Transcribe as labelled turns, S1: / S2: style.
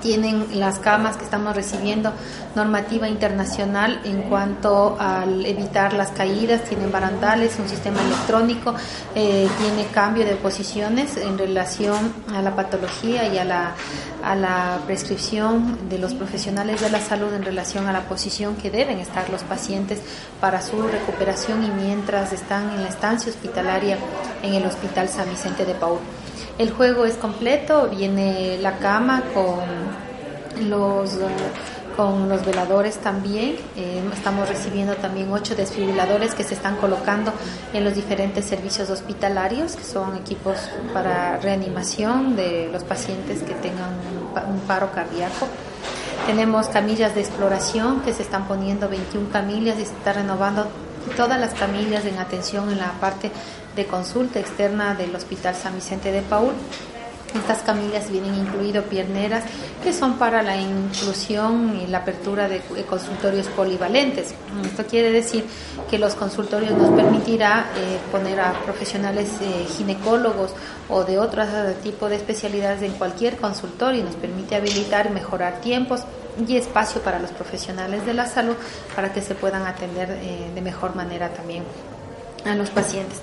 S1: tienen las camas que estamos recibiendo normativa internacional en cuanto al evitar las caídas, tienen barandales, un sistema electrónico, eh, tiene cambio de posiciones en relación a la patología y a la, a la prescripción de los profesionales de la salud en relación a la posición que deben estar los pacientes para su recuperación y mientras están en la estancia hospitalaria en el Hospital San Vicente de Paul. El juego es completo, viene la cama con los con los veladores también. Eh, estamos recibiendo también ocho desfibriladores que se están colocando en los diferentes servicios hospitalarios, que son equipos para reanimación de los pacientes que tengan un, paro cardíaco. Tenemos camillas de exploración que se están poniendo 21 camillas y se está renovando todas las camillas en atención en la parte de consulta externa del Hospital San Vicente de Paul. Estas camillas vienen incluido pierneras que son para la inclusión y la apertura de consultorios polivalentes. Esto quiere decir que los consultorios nos permitirá eh, poner a profesionales eh, ginecólogos o de otro tipo de especialidades en cualquier consultorio y nos permite habilitar mejorar tiempos y espacio para los profesionales de la salud para que se puedan atender eh, de mejor manera también a los pacientes.